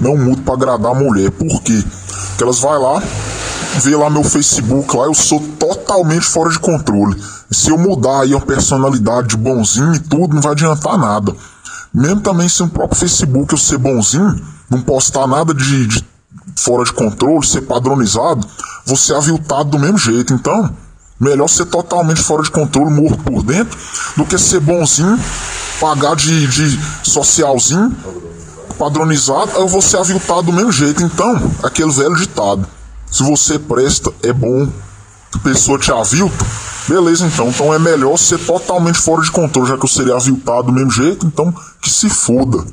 não mudo pra agradar a mulher. Por quê? Porque elas vai lá, vê lá meu Facebook lá, eu sou totalmente fora de controle. E se eu mudar aí a personalidade de bonzinho e tudo, não vai adiantar nada. Mesmo também se no próprio Facebook eu ser bonzinho, não postar nada de, de fora de controle, ser padronizado, você aviltado do mesmo jeito. Então, melhor ser totalmente fora de controle, morto por dentro, do que ser bonzinho, pagar de, de socialzinho, padronizado, eu vou ser aviltado do mesmo jeito. Então, aquele velho ditado. Se você presta, é bom. A pessoa te avilta, beleza então. Então é melhor ser totalmente fora de controle, já que eu seria aviltado do mesmo jeito, então que se foda.